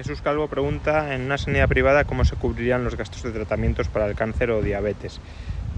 Jesús Calvo pregunta, en una sanidad privada, ¿cómo se cubrirían los gastos de tratamientos para el cáncer o diabetes?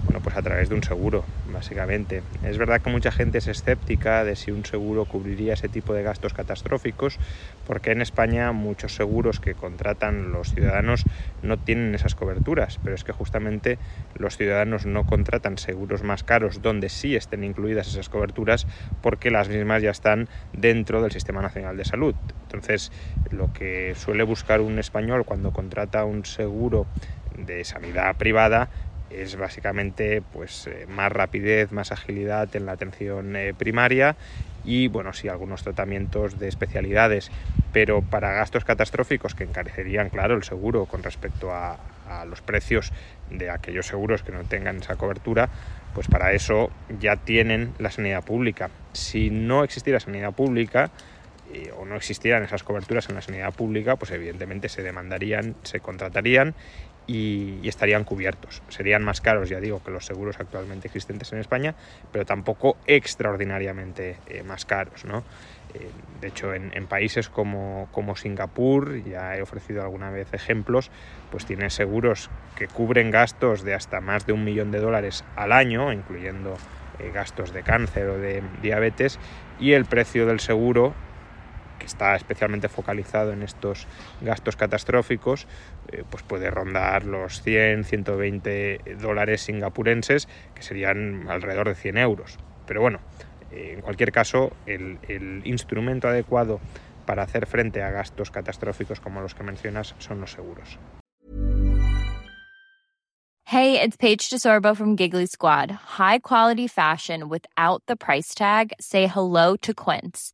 Bueno, pues a través de un seguro, básicamente. Es verdad que mucha gente es escéptica de si un seguro cubriría ese tipo de gastos catastróficos, porque en España muchos seguros que contratan los ciudadanos no tienen esas coberturas, pero es que justamente los ciudadanos no contratan seguros más caros donde sí estén incluidas esas coberturas, porque las mismas ya están dentro del Sistema Nacional de Salud. Entonces, lo que suele buscar un español cuando contrata un seguro de sanidad privada es básicamente pues eh, más rapidez, más agilidad en la atención eh, primaria y bueno, sí algunos tratamientos de especialidades, pero para gastos catastróficos que encarecerían, claro, el seguro con respecto a, los precios de aquellos seguros que no tengan esa cobertura, pues para eso ya tienen la sanidad pública. Si no existiera sanidad pública, eh, o no existieran esas coberturas en la sanidad pública, pues evidentemente se demandarían, se contratarían y, estarían cubiertos. Serían más caros, ya digo, que los seguros actualmente existentes en España, pero tampoco extraordinariamente eh, más caros. ¿no? Eh, de hecho, en, en países como, como, Singapur, ya he ofrecido alguna vez ejemplos, pues tienen seguros que cubren gastos de hasta más de un millón de dólares al año, incluyendo eh, gastos de cáncer o de diabetes, y el precio del seguro está especialmente focalizado en estos gastos catastróficos, eh, pues puede rondar los 100, 120 dólares singapurenses, que serían alrededor de 100 euros. Pero bueno, eh, en cualquier caso, el, el instrumento adecuado para hacer frente a gastos catastróficos como los que mencionas son los seguros. Hey, it's Paige DeSorbo from Giggly Squad. High quality fashion without the price tag. Say hello to Quince.